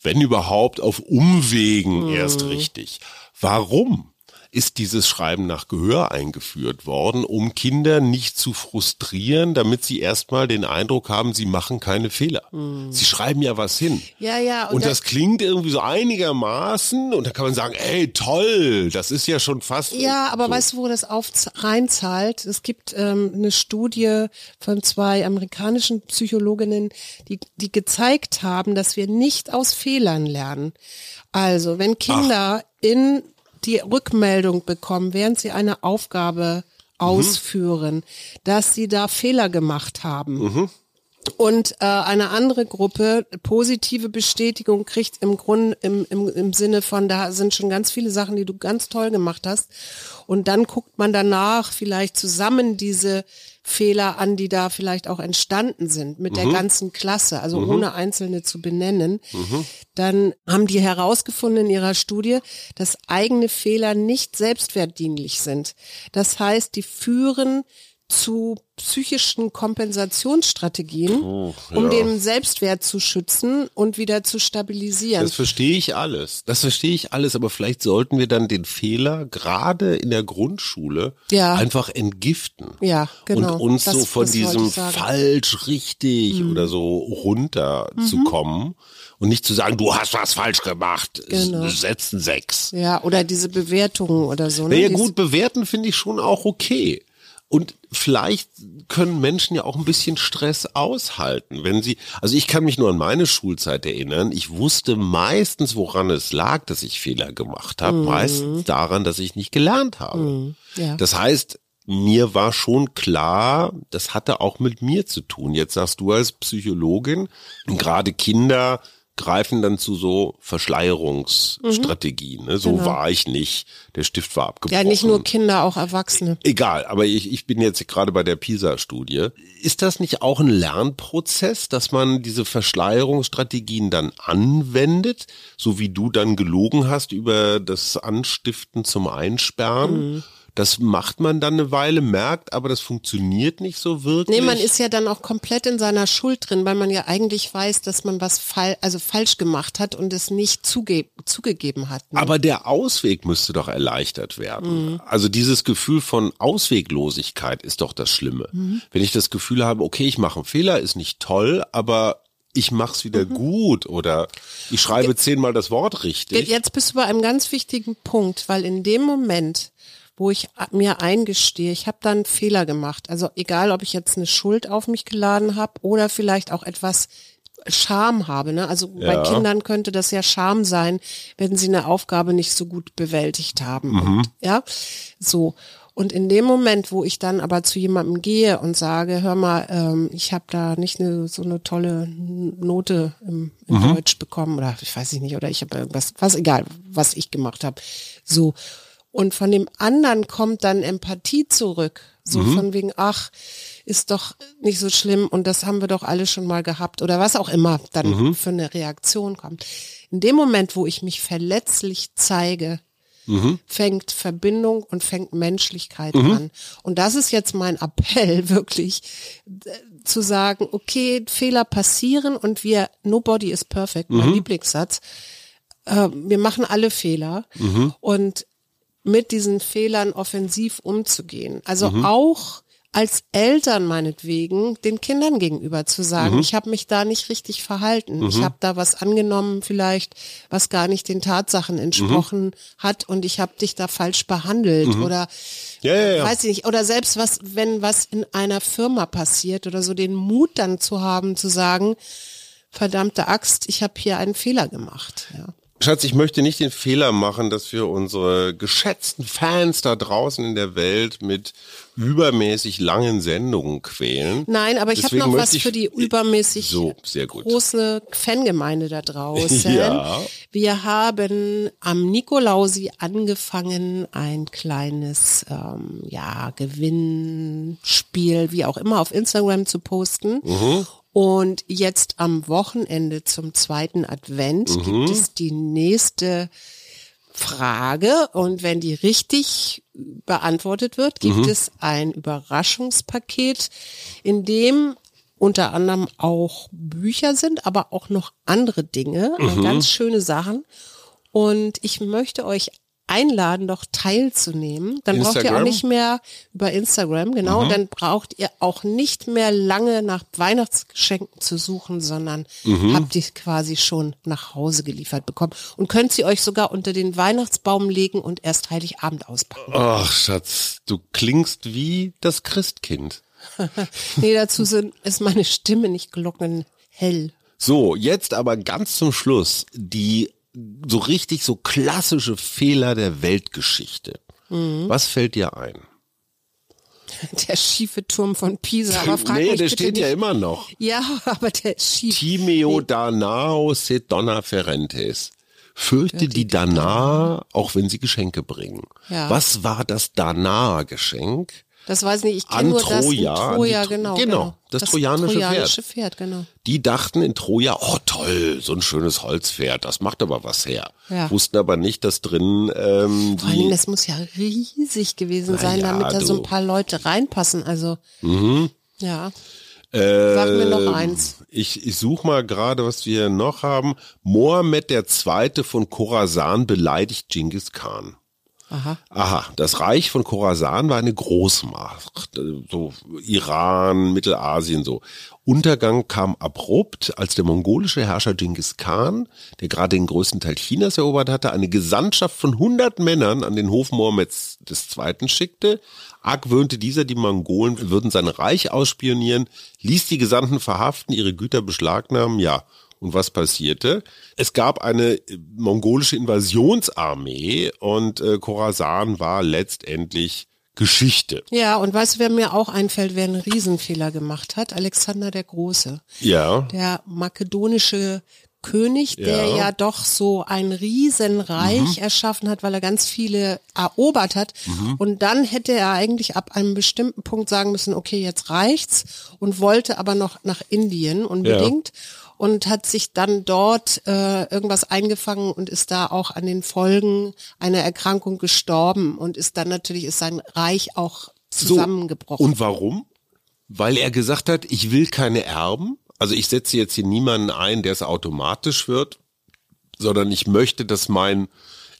wenn überhaupt, auf Umwegen mhm. erst richtig. Warum? Ist dieses Schreiben nach Gehör eingeführt worden, um Kinder nicht zu frustrieren, damit sie erstmal den Eindruck haben, sie machen keine Fehler. Mhm. Sie schreiben ja was hin. Ja, ja. Und, und das, das, klingt irgendwie so einigermaßen und da kann man sagen, ey, toll, das ist ja schon fast. Ja, aber so. weißt du, wo das auf reinzahlt? Es gibt ähm, eine Studie von zwei amerikanischen Psychologinnen, die, die gezeigt haben, dass wir nicht aus Fehlern lernen. Also, wenn Kinder Ach. in die Rückmeldung bekommen, während sie eine Aufgabe ausführen, mhm. dass sie da Fehler gemacht haben. Mhm. Und äh, eine andere Gruppe positive Bestätigung kriegt im Grunde im, im, im Sinne von, da sind schon ganz viele Sachen, die du ganz toll gemacht hast. Und dann guckt man danach vielleicht zusammen diese Fehler an, die da vielleicht auch entstanden sind mit mhm. der ganzen Klasse, also mhm. ohne einzelne zu benennen. Mhm. Dann haben die herausgefunden in ihrer Studie, dass eigene Fehler nicht selbstwertdienlich sind. Das heißt, die führen zu psychischen Kompensationsstrategien, oh, ja. um den Selbstwert zu schützen und wieder zu stabilisieren. Das verstehe ich alles. Das verstehe ich alles, aber vielleicht sollten wir dann den Fehler gerade in der Grundschule ja. einfach entgiften. Ja, genau. Und uns das, so von diesem falsch richtig mhm. oder so runterzukommen. Mhm. Und nicht zu sagen, du hast was falsch gemacht, genau. setzen sechs. Ja, oder diese Bewertungen oder so. Ne? Naja, gut, bewerten finde ich schon auch okay. Und vielleicht können Menschen ja auch ein bisschen Stress aushalten, wenn sie, also ich kann mich nur an meine Schulzeit erinnern, ich wusste meistens, woran es lag, dass ich Fehler gemacht habe, mhm. meistens daran, dass ich nicht gelernt habe. Mhm. Ja. Das heißt, mir war schon klar, das hatte auch mit mir zu tun. Jetzt sagst du als Psychologin, gerade Kinder greifen dann zu so Verschleierungsstrategien. Ne? So genau. war ich nicht. Der Stift war abgebrochen. Ja, nicht nur Kinder, auch Erwachsene. Egal, aber ich, ich bin jetzt gerade bei der PISA-Studie. Ist das nicht auch ein Lernprozess, dass man diese Verschleierungsstrategien dann anwendet, so wie du dann gelogen hast über das Anstiften zum Einsperren? Mhm das macht man dann eine Weile, merkt, aber das funktioniert nicht so wirklich. Nee, man ist ja dann auch komplett in seiner Schuld drin, weil man ja eigentlich weiß, dass man was fall also falsch gemacht hat und es nicht zuge zugegeben hat. Ne? Aber der Ausweg müsste doch erleichtert werden. Mhm. Also dieses Gefühl von Ausweglosigkeit ist doch das Schlimme. Mhm. Wenn ich das Gefühl habe, okay, ich mache einen Fehler, ist nicht toll, aber ich mach's wieder mhm. gut oder ich schreibe zehnmal das Wort richtig. Jetzt bist du bei einem ganz wichtigen Punkt, weil in dem Moment, wo ich mir eingestehe, ich habe da einen Fehler gemacht. Also egal, ob ich jetzt eine Schuld auf mich geladen habe oder vielleicht auch etwas Scham habe. Ne? Also ja. bei Kindern könnte das ja Scham sein, wenn sie eine Aufgabe nicht so gut bewältigt haben. Mhm. Und, ja, so. Und in dem Moment, wo ich dann aber zu jemandem gehe und sage, hör mal, ähm, ich habe da nicht eine, so eine tolle Note im, im mhm. Deutsch bekommen oder ich weiß nicht, oder ich habe irgendwas, was egal, was ich gemacht habe. So. Und von dem anderen kommt dann Empathie zurück. So mhm. von wegen, ach, ist doch nicht so schlimm und das haben wir doch alle schon mal gehabt oder was auch immer dann mhm. für eine Reaktion kommt. In dem Moment, wo ich mich verletzlich zeige, mhm. fängt Verbindung und fängt Menschlichkeit mhm. an. Und das ist jetzt mein Appell, wirklich zu sagen, okay, Fehler passieren und wir, nobody is perfect, mein mhm. Lieblingssatz. Äh, wir machen alle Fehler mhm. und mit diesen Fehlern offensiv umzugehen. Also mhm. auch als Eltern meinetwegen den Kindern gegenüber zu sagen, mhm. ich habe mich da nicht richtig verhalten, mhm. ich habe da was angenommen vielleicht, was gar nicht den Tatsachen entsprochen mhm. hat und ich habe dich da falsch behandelt mhm. oder ja, ja, ja. weiß ich nicht oder selbst was, wenn was in einer Firma passiert oder so den Mut dann zu haben zu sagen, verdammte Axt, ich habe hier einen Fehler gemacht. Ja. Schatz, ich möchte nicht den Fehler machen, dass wir unsere geschätzten Fans da draußen in der Welt mit übermäßig langen Sendungen quälen. Nein, aber ich habe noch was für die übermäßig so, große Fangemeinde da draußen. ja. Wir haben am Nikolausi angefangen, ein kleines ähm, ja, Gewinnspiel, wie auch immer, auf Instagram zu posten. Mhm. Und jetzt am Wochenende zum zweiten Advent mhm. gibt es die nächste Frage und wenn die richtig beantwortet wird, gibt mhm. es ein Überraschungspaket, in dem unter anderem auch Bücher sind, aber auch noch andere Dinge, mhm. ganz schöne Sachen. Und ich möchte euch einladen, doch teilzunehmen. Dann Instagram? braucht ihr auch nicht mehr über Instagram, genau, mhm. dann braucht ihr auch nicht mehr lange nach Weihnachtsgeschenken zu suchen, sondern mhm. habt die quasi schon nach Hause geliefert bekommen und könnt sie euch sogar unter den Weihnachtsbaum legen und erst Heiligabend auspacken. Ach, Schatz, du klingst wie das Christkind. nee, dazu sind, ist meine Stimme nicht glockenhell. So, jetzt aber ganz zum Schluss die so richtig so klassische Fehler der Weltgeschichte. Mhm. Was fällt dir ein? Der schiefe Turm von Pisa. Aber frag nee, der steht nicht. ja immer noch. Ja, aber der schief. Timeo Danao se donna ferentes. Fürchte die Dana, auch wenn sie Geschenke bringen. Ja. Was war das Dana-Geschenk? Das weiß ich nicht. Ich kenne nur das Troja, Troja, Tro- genau, genau, das trojanische trojanische Pferd. genau. Die dachten in Troja, oh toll, so ein schönes Holzpferd, das macht aber was her. Ja. Wussten aber nicht, dass drin ähm, Vor die, das muss ja riesig gewesen sein, ja, damit da so du. Mhm. ein paar Leute reinpassen. Also, ja. Sag mir noch Ähm, eins. Ich, ich suche mal gerade, was wir noch haben. Mohammed der Zweite von Khorasan beleidigt Genghis Khan. Aha. Aha, das Reich von Khorasan war eine Großmacht, äh, so Iran, Mittelasien so. Untergang kam abrupt, als der mongolische Herrscher Genghis Khan, der gerade den größten Teil Chinas erobert hatte, eine Gesandtschaft von 100 Männern an den Hof Mohammeds Zweiten schickte. Argwöhnte dieser, die Mongolen würden sein Reich ausspionieren, ließ die Gesandten verhaften, ihre Güter beschlagnahmen, ja. Und was passierte? Es gab eine äh, mongolische Invasionsarmee und äh, Khorasan war letztendlich Geschichte. Ja, und weißt du, wer mir auch einfällt, wer einen Riesenfehler gemacht hat? Alexander der Große. Ja. Der makedonische König, der Ja. Mhm. ja doch so ein Riesenreich erschaffen hat, weil er ganz viele erobert hat. Und dann hätte er eigentlich ab einem bestimmten Punkt sagen müssen, okay, jetzt reicht's und wollte aber noch nach Indien unbedingt. Und hat sich dann dort äh, irgendwas eingefangen und ist da auch an den Folgen einer Erkrankung gestorben und ist dann natürlich ist sein Reich auch zusammengebrochen. Und warum? Weil er gesagt hat, ich will keine Erben. Also ich setze jetzt hier niemanden ein, der es automatisch wird, sondern ich möchte, dass mein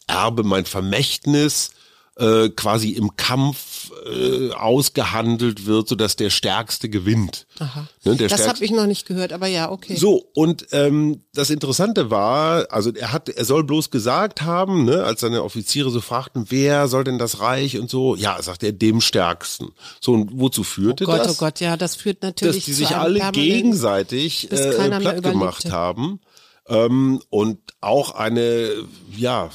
Erbe, mein Vermächtnis äh, quasi im Kampf äh, ausgehandelt wird, sodass der Stärkste gewinnt. Aha. Ne, das habe ich noch nicht gehört, aber ja, okay. So, und ähm, das Interessante war, also er hat, er soll bloß gesagt haben, ne, als seine Offiziere so fragten, wer soll denn das Reich und so, ja, sagt er, dem Stärksten. So, und wozu führte Oh Gott, das? oh Gott, ja, das führt natürlich dass die zu sich einem alle gegenseitig äh, platt gemacht haben. Ähm, und auch eine ja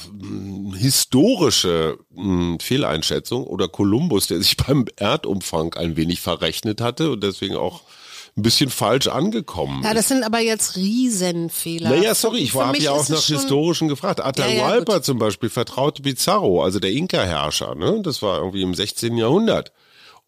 historische m, Fehleinschätzung oder Kolumbus, der sich beim Erdumfang ein wenig verrechnet hatte und deswegen auch ein bisschen falsch angekommen Ja, ist. das sind aber jetzt Riesenfehler. Naja, sorry, ich habe ja auch nach historischen gefragt. Ja, ja, Atahualpa gut. zum Beispiel vertraute Pizarro, also der Inka-Herrscher, ne? Das war irgendwie im 16. Jahrhundert.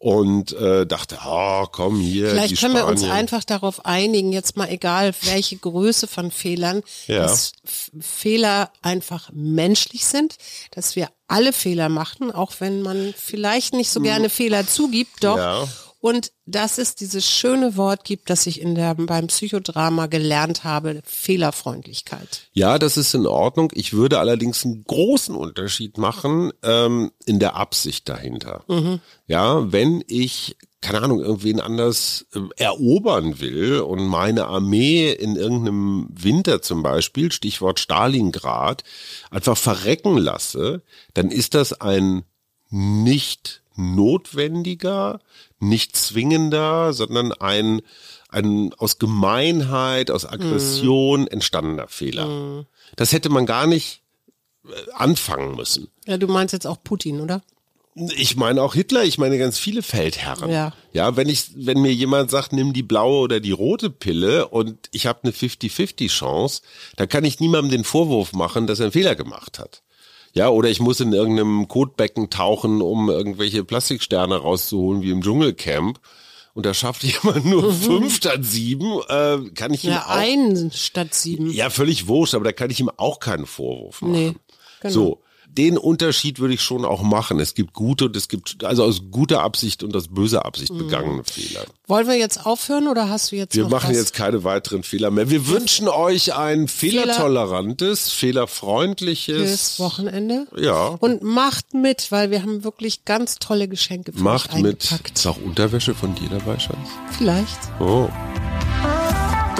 Und äh, dachte, oh, komm hier, Vielleicht können wir uns einfach darauf einigen, jetzt mal egal welche Größe von Fehlern, Ja. dass Fehler einfach menschlich sind, dass wir alle Fehler machen, auch wenn man vielleicht nicht so gerne Fehler zugibt, doch. Hm. Ja. Und dass es dieses schöne Wort gibt, das ich in der, beim Psychodrama gelernt habe, Fehlerfreundlichkeit. Ja, das ist in Ordnung. Ich würde allerdings einen großen Unterschied machen ähm, in der Absicht dahinter. Ja, wenn ich keine Ahnung, irgendwen anders äh, erobern will und meine Armee in irgendeinem Winter zum Beispiel, Stichwort Stalingrad, einfach verrecken lasse, dann ist das ein nicht notwendiger, nicht zwingender, sondern ein, ein aus Gemeinheit, aus Aggression entstandener Fehler. Das hätte man gar nicht äh, anfangen müssen. Ja, du meinst jetzt auch Putin, oder? Ich meine auch Hitler, ich meine ganz viele Feldherren. Ja. Ja, wenn ich, wenn mir jemand sagt, nimm die blaue oder die rote Pille und ich habe eine 50-50 Chance, dann kann ich niemandem den Vorwurf machen, dass er einen Fehler gemacht hat. Ja, oder ich muss in irgendeinem Kotbecken tauchen, um irgendwelche Plastiksterne rauszuholen, wie im Dschungelcamp. Und da schafft jemand nur fünf statt sieben, äh, kann ich ihm Mhm. Ja, auch ein statt sieben. ja, völlig wurscht, aber da kann ich ihm auch keinen Vorwurf machen. Nee, genau. So, den Unterschied würde ich schon auch machen. Es gibt gute und es gibt, also aus guter Absicht und aus böser Absicht begangene Fehler. Wollen wir jetzt aufhören oder hast du jetzt Wir machen was? jetzt keine weiteren Fehler mehr. Wir wünschen euch ein fehlertolerantes, fehlerfreundliches fürs Wochenende. Ja. Und macht mit, weil wir haben wirklich ganz tolle Geschenke für Macht euch mit. eingepackt. Ist auch Unterwäsche von dir dabei, Schatz? Vielleicht. Oh.